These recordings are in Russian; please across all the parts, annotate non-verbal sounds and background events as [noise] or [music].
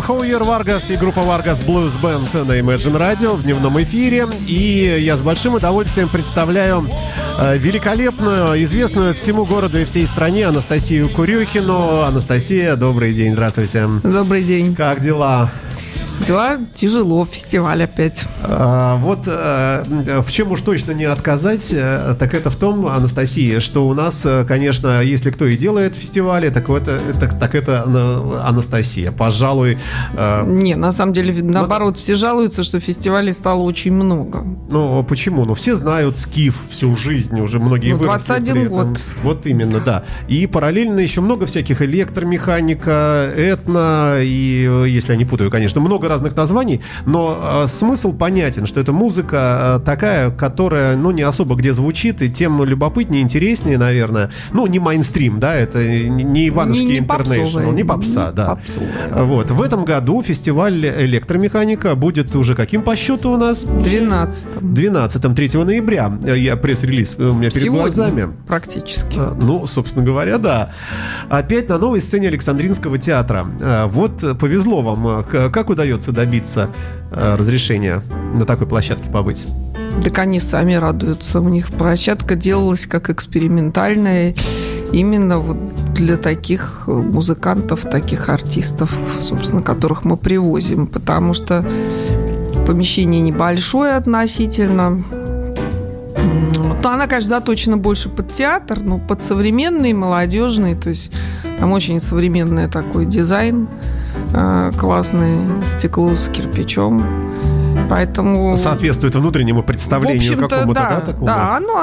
Хавьер Варгас и группа Vargas Blues Band на Imagine Radio в дневном эфире. И я с большим удовольствием представляю э, великолепную, известную всему городу и всей стране Анастасию Курёхину. Анастасия, добрый день, здравствуйте. Добрый день. Как дела? Дела тяжело, фестиваль опять. А, вот а, в чем уж точно не отказать, э, так это в том, Анастасия, что у нас, э, конечно, если кто и делает фестивали, так, это, так, так это Анастасия. Пожалуй... А... Не, на самом деле, наоборот, все жалуются, что фестивалей стало очень много. Ну, почему? Ну, все знают Скиф всю жизнь, уже многие ну, 21 год. Вот именно, да. И параллельно еще много всяких электромеханика, этно, и, если я не путаю, конечно, много разных названий, но э, смысл понятен, что это музыка э, такая, которая, ну, не особо где звучит, и тем любопытнее, интереснее, наверное. Ну, не майнстрим, да, это не Ивановский Интернешнл, не попса, не да. Попсовая. Вот. В этом году фестиваль электромеханика будет уже каким по счету у нас? 12 12 3 ноября. Я пресс-релиз у меня перед Сегодня, глазами. практически. Э, ну, собственно говоря, да. Опять на новой сцене Александринского театра. Э, вот повезло вам. Как удается удается добиться э, разрешения на такой площадке побыть? Так они сами радуются. У них площадка делалась как экспериментальная именно вот для таких музыкантов, таких артистов, собственно, которых мы привозим, потому что помещение небольшое относительно. Но она, конечно, заточена больше под театр, но под современный, молодежный, то есть там очень современный такой дизайн. Э, классное стекло с кирпичом. Поэтому... Соответствует внутреннему представлению какому-то, да, да, такому? Да, оно,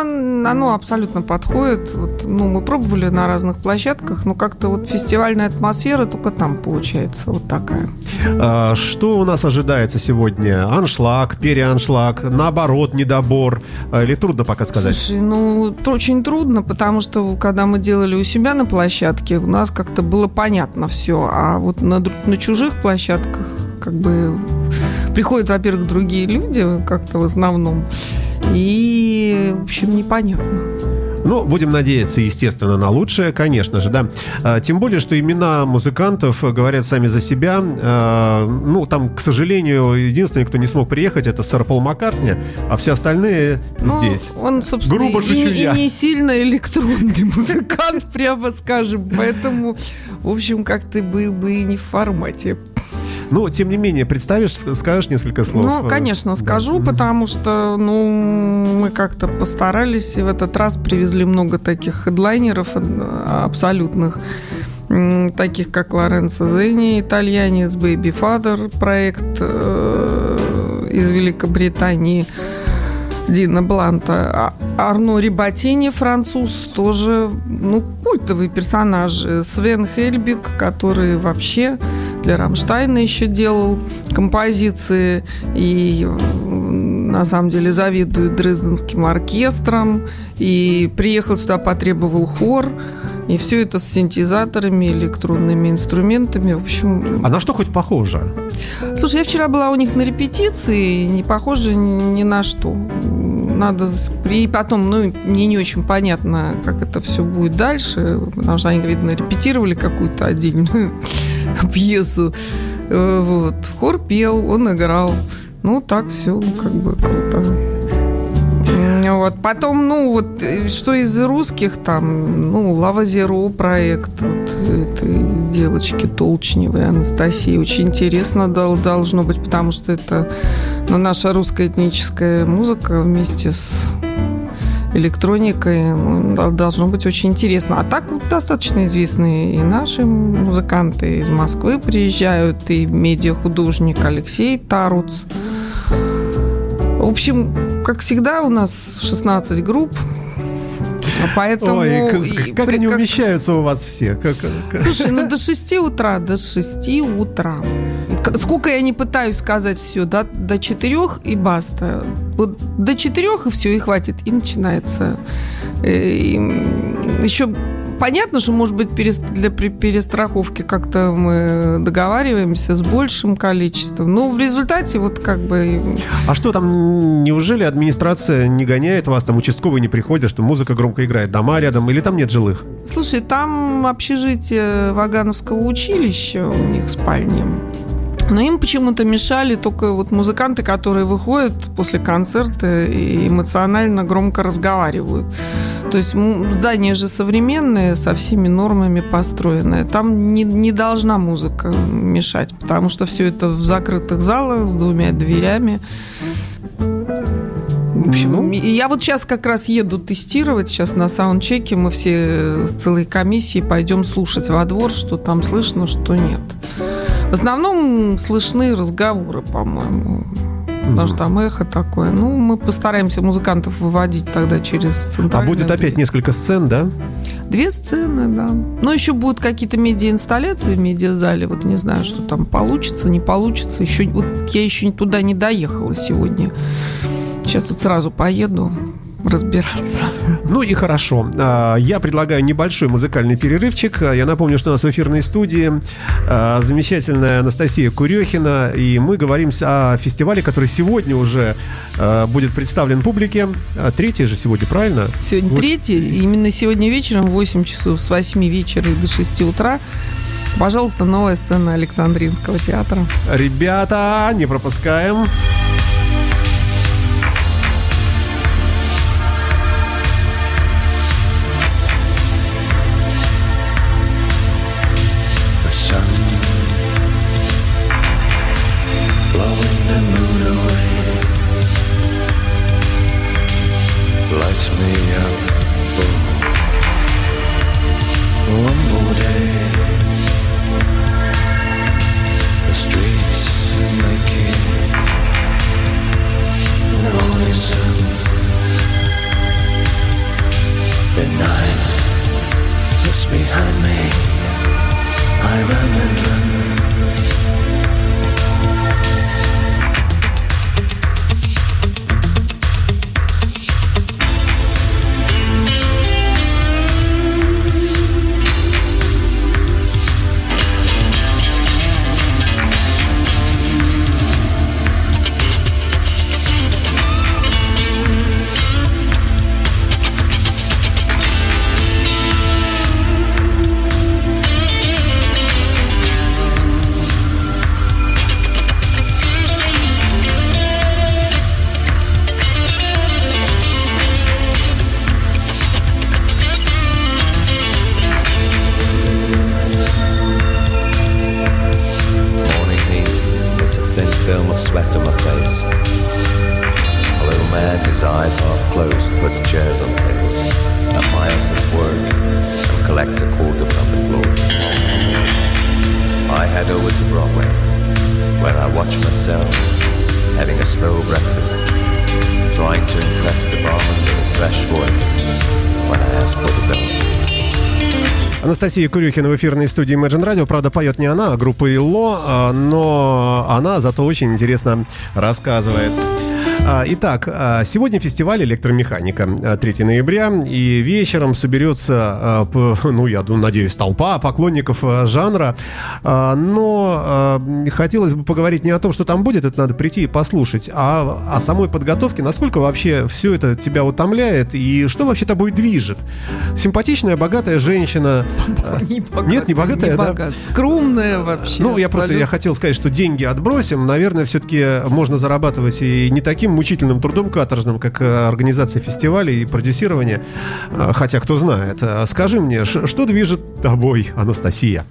оно абсолютно подходит. Вот, ну, мы пробовали на разных площадках, но как-то вот фестивальная атмосфера только там получается вот такая. А, что у нас ожидается сегодня? Аншлаг, переаншлаг, наоборот, недобор? А, или трудно пока сказать? Слушай, ну, очень трудно, потому что когда мы делали у себя на площадке, у нас как-то было понятно все, а вот на, на чужих площадках как бы приходят, во-первых, другие люди, как-то в основном, и, в общем, непонятно. Ну, будем надеяться, естественно, на лучшее, конечно же, да. А, тем более, что имена музыкантов говорят сами за себя. А, ну, там, к сожалению, единственный, кто не смог приехать, это сэр Пол Маккартни, а все остальные ну, здесь. Он, собственно, Грубо и, и, и не сильно электронный [laughs] музыкант, прямо скажем. Поэтому, в общем, как-то был бы и не в формате. Ну, тем не менее, представишь, скажешь несколько слов? Ну, конечно, да. скажу, потому что, ну, мы как-то постарались, и в этот раз привезли много таких хедлайнеров э, абсолютных, таких как Лоренцо Зенни, итальянец, Baby Father, проект э, из Великобритании, Дина Бланта. А Арно Рибатини, француз, тоже, ну, культовый персонаж. Свен Хельбик, который вообще для Рамштайна еще делал композиции и на самом деле завидует Дрезденским оркестром и приехал сюда, потребовал хор. И все это с синтезаторами, электронными инструментами. В общем... А на что хоть похоже? Слушай, я вчера была у них на репетиции, не похоже ни на что. Надо... И потом, ну, мне не очень понятно, как это все будет дальше, потому что они, видно, репетировали какую-то отдельную [laughs] пьесу. Э, вот. Хор пел, он играл. Ну, так все как бы круто. Вот. Потом, ну, вот, э, что из русских там, ну, Лава Зеро проект вот, этой девочки Толчневой, Анастасии. Очень интересно должно быть, потому что это ну, наша русская этническая музыка вместе с электроникой ну, должно быть очень интересно. А так достаточно известные и наши музыканты из Москвы приезжают, и медиахудожник Алексей Таруц. В общем, как всегда, у нас 16 групп. А поэтому... Ой, как, как они как... умещаются у вас все? Как, как... Слушай, ну до 6 утра, до 6 утра. Сколько я не пытаюсь сказать все, до, до 4 и баста. Вот до 4 и все, и хватит. И начинается. Э, и еще понятно, что, может быть, для перестраховки как-то мы договариваемся с большим количеством. Но в результате вот как бы... А что там, неужели администрация не гоняет вас, там участковые не приходят, что музыка громко играет, дома рядом, или там нет жилых? Слушай, там общежитие Вагановского училища, у них спальни. Но им почему-то мешали только вот музыканты, которые выходят после концерта и эмоционально громко разговаривают. То есть здание же современное, со всеми нормами построенное. Там не, не должна музыка мешать, потому что все это в закрытых залах с двумя дверями. В общем, ну, я вот сейчас как раз еду тестировать, сейчас на саундчеке мы все с целой комиссией пойдем слушать во двор, что там слышно, что нет. В основном слышны разговоры, по-моему. Потому что там эхо такое. Ну, мы постараемся музыкантов выводить тогда через центральную А будет опять дверь. несколько сцен, да? Две сцены, да. Но еще будут какие-то медиаинсталляции в медиазале. Вот не знаю, что там получится, не получится. Еще, вот я еще туда не доехала сегодня. Сейчас вот сразу поеду разбираться. Ну и хорошо. А, Я предлагаю небольшой музыкальный перерывчик. Я напомню, что у нас в эфирной студии а, замечательная Анастасия Курехина, и мы говорим о фестивале, который сегодня уже а, будет представлен публике. Третий же сегодня, правильно? Сегодня Вот. третий. Именно сегодня вечером в 8 часов с 8 вечера и до 6 утра. Пожалуйста, новая сцена Александринского театра. Ребята, не пропускаем. Watch myself having a slow breakfast, trying to impress the barman with a fresh voice when I ask for the bill. Анастасия Курюхина в эфирной студии Imagine Radio. Правда, поет не она, а группа ИЛО, а, но она зато очень интересно рассказывает. А, Итак, а, сегодня фестиваль электромеханика, а, 3 ноября, и вечером соберется, а, ну, я надеюсь, толпа поклонников а, жанра, А, но а, хотелось бы поговорить не о том, что там будет, это надо прийти и послушать, а о самой подготовке, насколько вообще все это тебя утомляет, и что вообще тобой движет. Симпатичная, богатая женщина, а, Не богатая, Нет, не богатая, не да? Скромная вообще. ну, я просто я хотел сказать, что деньги отбросим. Наверное, все-таки можно зарабатывать и не таким мучительным трудом каторжным, как э, организация фестивалей и продюсирование. А, Хотя, кто знает. А, Скажи мне, что движет тобой, Анастасия?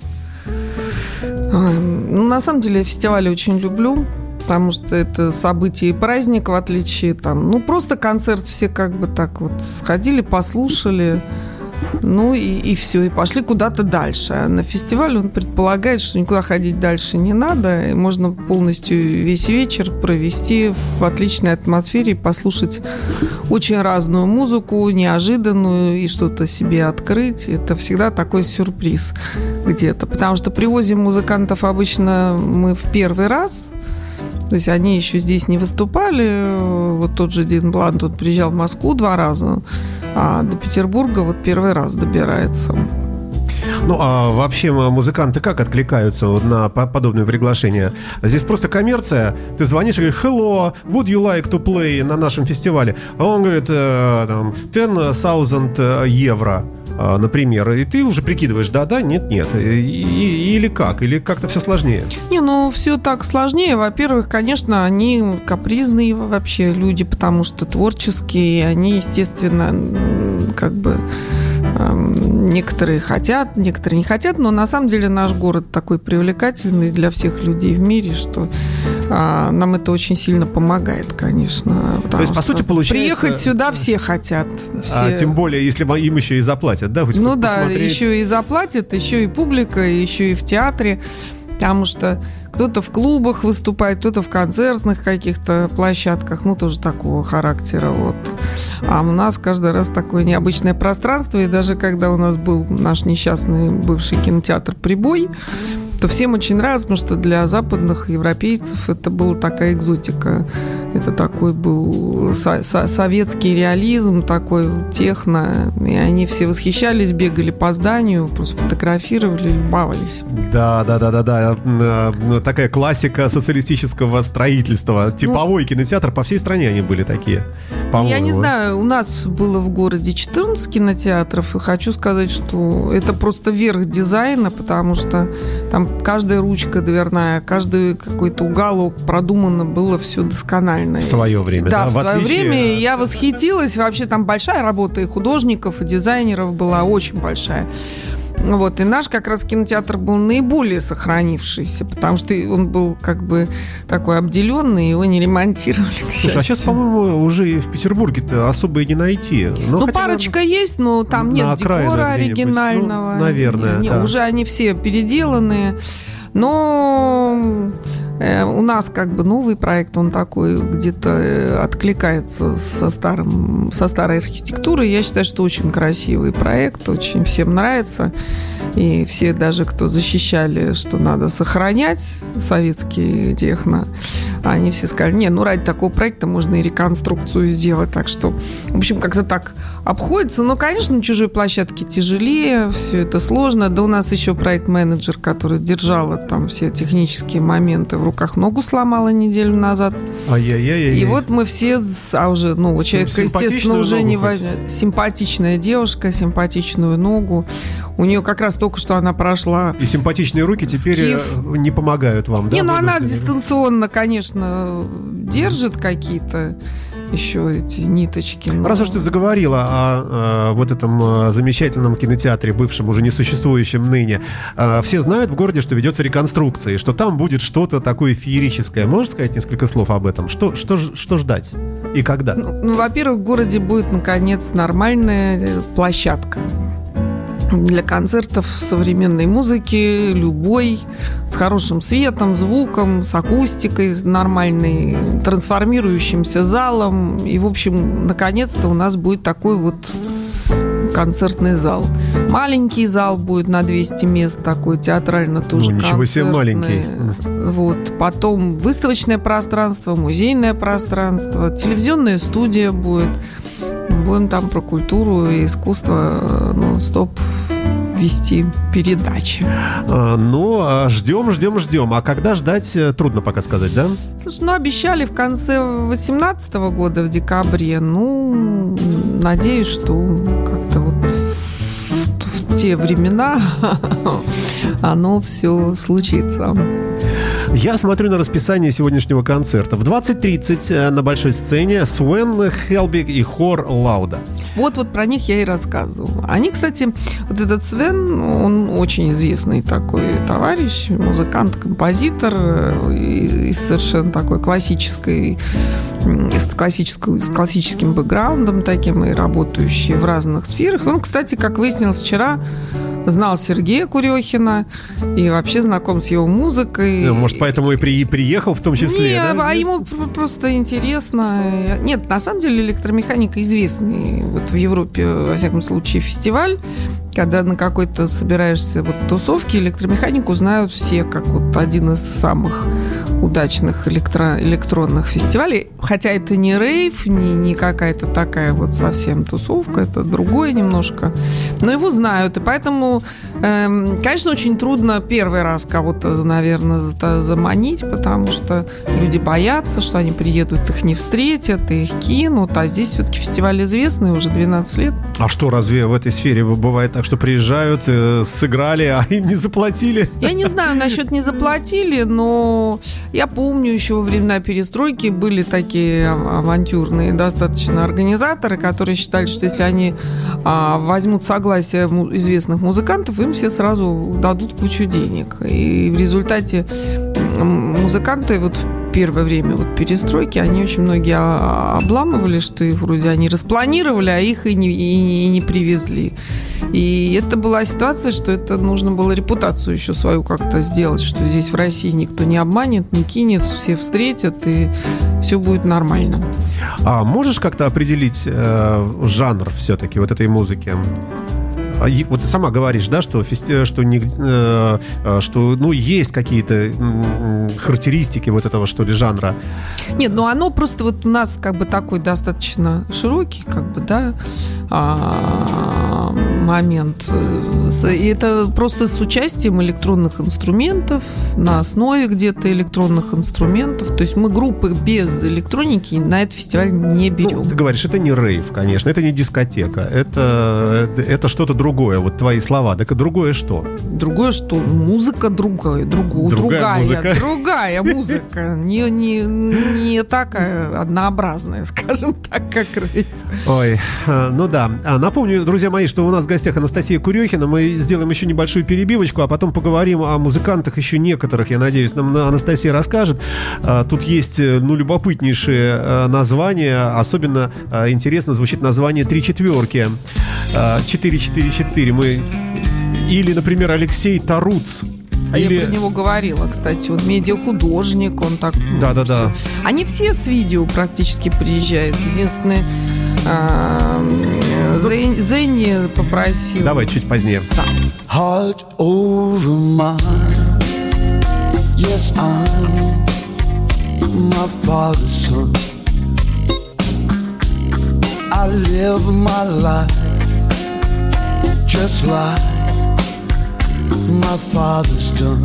Ну, на самом деле, я фестивали очень люблю, потому что это событие и праздник, в отличие там, ну, просто концерт все как бы так вот сходили, послушали, ну и, и все, и пошли куда-то дальше. На фестивале он предполагает, что никуда ходить дальше не надо, и можно полностью весь вечер провести в отличной атмосфере послушать очень разную музыку, неожиданную, и что-то себе открыть. Это всегда такой сюрприз где-то. Потому что привозим музыкантов обычно мы в первый раз. То есть они еще здесь не выступали. Вот тот же Дин Блант, он приезжал в Москву два раза, а до Петербурга вот первый раз добирается. Ну, а вообще музыканты как откликаются на по- подобные приглашения? Здесь просто коммерция. Ты звонишь и говоришь, hello, would you like to play на нашем фестивале? А он говорит, э, там, 10,000 евро. А, например, и ты уже прикидываешь, да-да, нет-нет, или как, или как-то все сложнее? Не, ну все так сложнее. Во-первых, конечно, они капризные вообще люди, потому что творческие, они, естественно, как бы некоторые хотят, некоторые не хотят, но на самом деле наш город такой привлекательный для всех людей в мире, что а, нам это очень сильно помогает, конечно. То есть, по сути, получается... Приехать сюда все хотят. А все... А тем более, если им еще и заплатят, да? Хоть ну да, посмотреть. еще и заплатят, еще и публика, еще и в театре. Потому что кто-то в клубах выступает, кто-то в концертных каких-то площадках, ну, тоже такого характера. Вот. А у нас каждый раз такое необычное пространство. И даже когда у нас был наш несчастный бывший кинотеатр «Прибой», то всем очень нравилось, потому что для западных европейцев это была такая экзотика. Это такой был со- со- советский реализм, такой техно. И они все восхищались, бегали по зданию, просто фотографировали, любовались. Да, да, да, да, да. Э, такая классика социалистического строительства. Типовой ну, кинотеатр по всей стране они были такие. Я не знаю, у нас было в городе 14 кинотеатров, и хочу сказать, что это просто верх дизайна, потому что там каждая ручка дверная, каждый какой-то уголок продумано было все досконально. В свое время, да? Да, в, свое отличие... время. я восхитилась. Вообще там большая работа и художников, и дизайнеров была очень большая. Вот, и наш как раз кинотеатр был наиболее сохранившийся, потому что он был как бы такой обделенный, его не ремонтировали. Слушай, а сейчас, по-моему, уже и в Петербурге-то особо и не найти. Но ну, парочка наверное, есть, но там нет декора оригинального. Ну, наверное. Не, да. Уже они все переделанные. Но у нас как бы новый проект, он такой где-то э, откликается со, старым, со старой архитектурой. Я считаю, что очень красивый проект, очень всем нравится. И все даже, кто защищали, что надо сохранять советские техно, они все сказали, не, ну ради такого проекта можно и реконструкцию сделать. Так что, в общем, как-то так обходится. Но, конечно, на чужой площадке тяжелее, все это сложно. Да у нас еще проект-менеджер, который держал там все технические моменты в руках, ногу сломала неделю назад. Ай-яй-яй. И вот мы все, а уже, ну, человек, естественно, уже не возьмет. Симпатичная девушка, симпатичную ногу. У нее как раз только что она прошла. И симпатичные руки теперь скиф. Э, не помогают вам, да? Не, ну она дистанционно, конечно, держит какие-то еще эти ниточки. Но... Раз уж ты заговорила о, о вот этом э, замечательном кинотеатре, бывшем, уже несуществующем ныне, э, все знают в городе, что ведется реконструкция, и что там будет что-то такое феерическое. Можешь сказать несколько слов об этом? Что, что, что ждать? И когда? Ну, ну во-первых, в городе будет, наконец, нормальная площадка для концертов современной музыки, любой, с хорошим светом, звуком, с акустикой нормальной, трансформирующимся залом. И, в общем, наконец-то у нас будет такой вот концертный зал. Маленький зал будет на 200 мест, такой театрально тоже ну, ничего себе маленький. Вот. Потом выставочное пространство, музейное пространство, телевизионная студия будет. Будем там про культуру и искусство нон-стоп вести передачи. А, ну, а ждем, ждем, ждем. А когда ждать, э, трудно пока сказать, да? Слушай, ну, обещали в конце 2018 года, в декабре. Ну, надеюсь, что как-то вот в, в те времена [laughs] оно все случится. Я смотрю на расписание сегодняшнего концерта. В 20.30 э, на большой сцене Суэн Хелбиг и хор Лауда. Вот-вот про них я и рассказывала. Они, кстати, вот этот Свен, он очень известный такой товарищ, музыкант, композитор э, и, и совершенно такой классической с, классической, с классическим бэкграундом таким и работающий в разных сферах. Он, кстати, как выяснилось вчера, знал Сергея Курехина и вообще знаком с его музыкой. Может, поэтому и при, приехал в том числе, Нет, да? а ему просто интересно. Нет, на самом деле электромеханика известный вот в Европе, во всяком случае, фестиваль. Когда на какой-то собираешься вот тусовке, электромеханику знают все, как вот один из самых удачных электро электронных фестивалей. Хотя это не рейв, не, не какая-то такая вот совсем тусовка, это другое немножко. Но его знают, и поэтому конечно, очень трудно первый раз кого-то, наверное, за- заманить, потому что люди боятся, что они приедут, их не встретят, их кинут. А здесь все-таки фестиваль известный уже 12 лет. А что, разве в этой сфере бывает так, что приезжают, э, сыграли, а им не заплатили? Я не знаю, насчет не заплатили, но я помню, еще во времена перестройки были такие авантюрные достаточно организаторы, которые считали, что если они а, возьмут согласие известных музыкантов, им все сразу дадут кучу денег. И в результате музыканты вот первое время вот перестройки, они очень многие а- обламывали, что их вроде они распланировали, а их и не, и- и не привезли. И это была ситуация, что это нужно было репутацию еще свою как-то сделать, что здесь в России никто не обманет, не кинет, все встретят, и все будет нормально. А можешь как-то определить э, жанр все-таки вот этой музыки? А, Вот ты сама говоришь, да, что, фести... что, не... э, э, что ну, есть какие-то характеристики вот этого, что ли, жанра. Нет, ну оно просто вот у нас как бы такой достаточно широкий, как бы, да, а, момент. И это просто с участием электронных инструментов, на основе где-то электронных инструментов. То есть мы группы без электроники на этот фестиваль не берем. Ну, ты говоришь, это не рейв, конечно, это не дискотека, это, это, это что-то другое, вот твои слова. Так другое что? Другое что? Музыка другая, другу, Другая другая, музыка. другая музыка. Не, не, не такая однообразная, скажем так, как рейв. Ой, э, ну да. А, напомню, друзья мои, что у нас в гостях Анастасия Курехина. Мы сделаем еще небольшую перебивочку, а потом поговорим о музыкантах еще некоторых, я надеюсь, нам Анастасия расскажет. А, Тут есть, э, ну, любопытнейшие э, названия. Особенно интересно звучит название «Три четверки». А, 444 мы... Или, например, Алексей Таруц. А Или... я про него говорила, кстати. Он медиахудожник, он так... ну, Да-да-да. Они все с видео практически приезжают. Единственное, а, Зен- Зенни попросил. Давай чуть позднее. heart over mine. Yes, I'm my father's son. I live my life just like my father's done.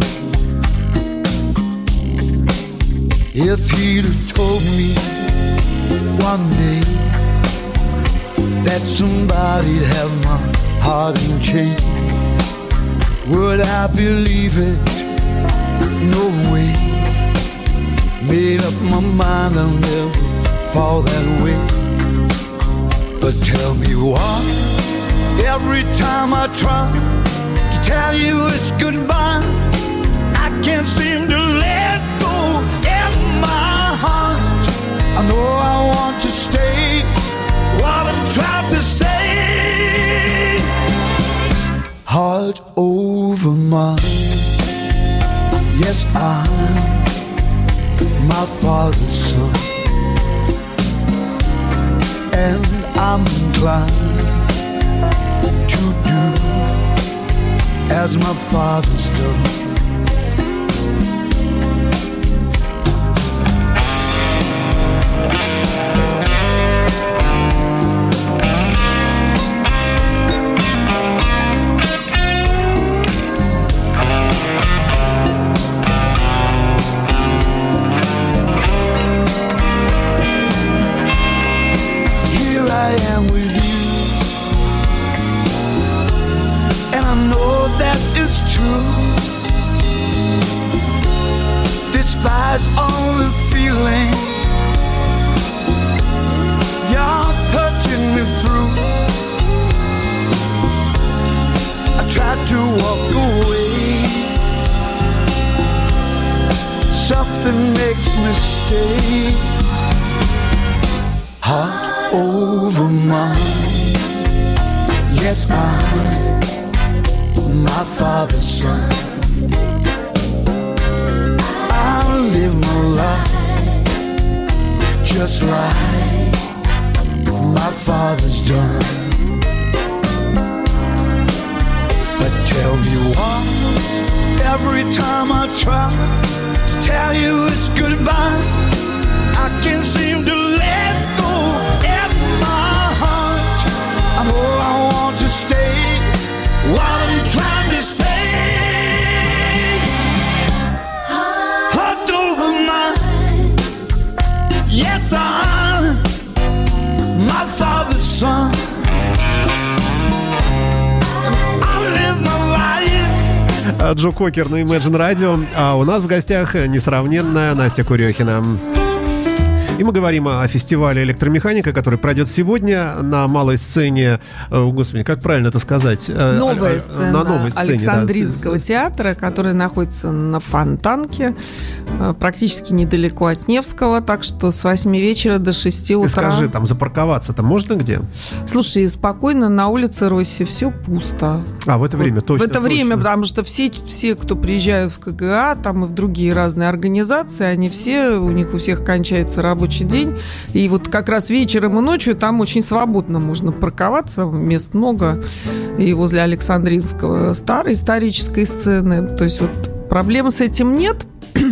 If he'd have told me one day that somebody'd have my heart in chains. Would I believe it? No way. Made up my mind I'll never fall that way. But tell me why. Every time I try to tell you it's goodbye, I can't seem to let go in my heart. I know I want to stay. What I'm trying to say heart over mine. Yes, I'm my father's son, and I'm inclined as my father's done. Over mine. Yes, I'm my father's son. I live my life just like my father's done. But tell me why every time I try to tell you it's goodbye, I can't seem to let Джо Кокер на Imagine Radio, а у нас в гостях несравненная Настя Курехина. И мы говорим о фестивале электромеханика, который пройдет сегодня на малой сцене, э, господи, как правильно это сказать? Э, Новая сцена на новой сцене, Александринского да. театра, который находится на Фонтанке, э, практически недалеко от Невского, так что с 8 вечера до 6 утра. Ты скажи, там запарковаться-то можно где? Слушай, спокойно на улице Росси все пусто. А, в это время вот, точно? В это точно. время, потому что все, все, кто приезжают в КГА, там и в другие разные организации, они все, у них у всех кончается рабочий рабочий день. И вот как раз вечером и ночью там очень свободно можно парковаться, мест много. И возле Александринского старой исторической сцены. То есть вот проблем с этим нет. [clears throat]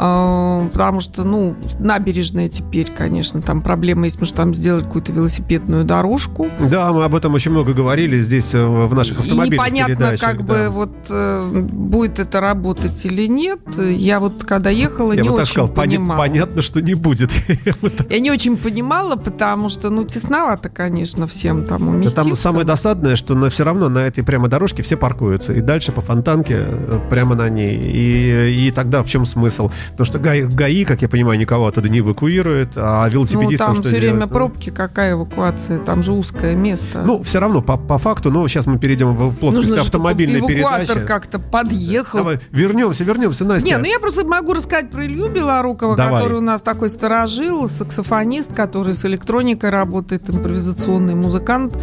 А, потому что, ну, набережная теперь, конечно, там проблема есть, потому что там сделать какую-то велосипедную дорожку. Да, мы об этом очень много говорили здесь э, в наших автомобильных И непонятно, как да. бы вот э, будет это работать или нет. Я вот когда ехала, Я не вот очень сказал, понимала. Понятно, что не будет. [laughs] Я не очень понимала, потому что, ну, тесновато, конечно, всем там уместиться. Там самое досадное, что на, все равно на этой прямо дорожке все паркуются. И дальше по фонтанке э, прямо на ней. И, и тогда в чем смысл? Потому что ГАИ, ГАИ, как я понимаю, никого оттуда не эвакуирует, а велосипедистам Ну, там все делать? время пробки, какая эвакуация? Там же узкое место. Ну, все равно, по, по факту, но сейчас мы перейдем в плоскость Нужно, автомобильной передачи. как-то подъехал. Давай, вернемся, вернемся, Настя. Не, ну я просто могу рассказать про Илью Белорукова, Давай. который у нас такой сторожил, саксофонист, который с электроникой работает, импровизационный музыкант.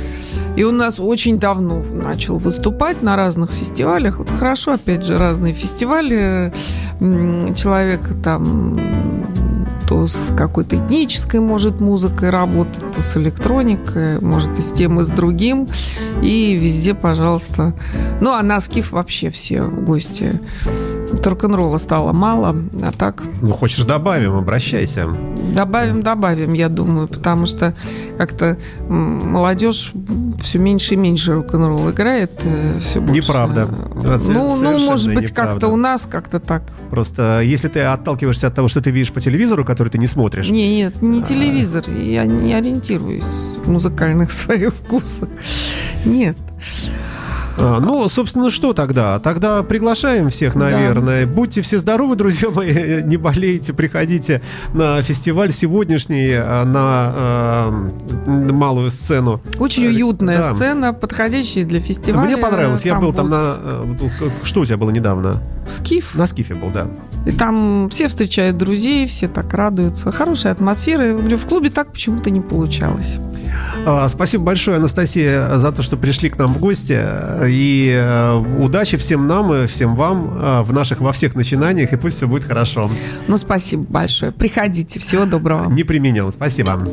И он у нас очень давно начал выступать на разных фестивалях. Вот хорошо, опять же, разные фестивали. Человек там то с какой-то этнической, может, музыкой работать, то с электроникой, может, и с тем, и с другим. И везде, пожалуйста. Ну, а на Скиф вообще все гости. Рок-н-ролла стало мало, а так... Ну, хочешь добавим, обращайся. Добавим, добавим, я думаю, потому что как-то молодежь все меньше и меньше рок-н-ролл играет. Э, все больше... Неправда. Ну, ну, может быть, как-то у нас как-то так. Просто если ты отталкиваешься от того, что ты видишь по телевизору, который ты не смотришь. Не, нет, не а. телевизор. Я не ориентируюсь в музыкальных [laughs] своих вкусах. Нет. А, ну, собственно, что тогда? Тогда приглашаем всех, наверное. Да. Будьте все здоровы, друзья мои, [laughs] не болейте, приходите на фестиваль сегодняшний, а, на э, малую сцену. Очень уютная да. сцена, подходящая для фестиваля. Мне понравилось, я был там на... Э, что у тебя было недавно? Скиф. На Скифе был, да. И там все встречают друзей, все так радуются. Хорошая атмосфера. В клубе так почему-то не получалось. А, спасибо большое, Анастасия, за то, что пришли к нам в гости. И э, удачи всем нам и всем вам э, в наших во всех начинаниях, и пусть все будет хорошо. Ну, спасибо большое. Приходите. Всего доброго. Не применял. Спасибо.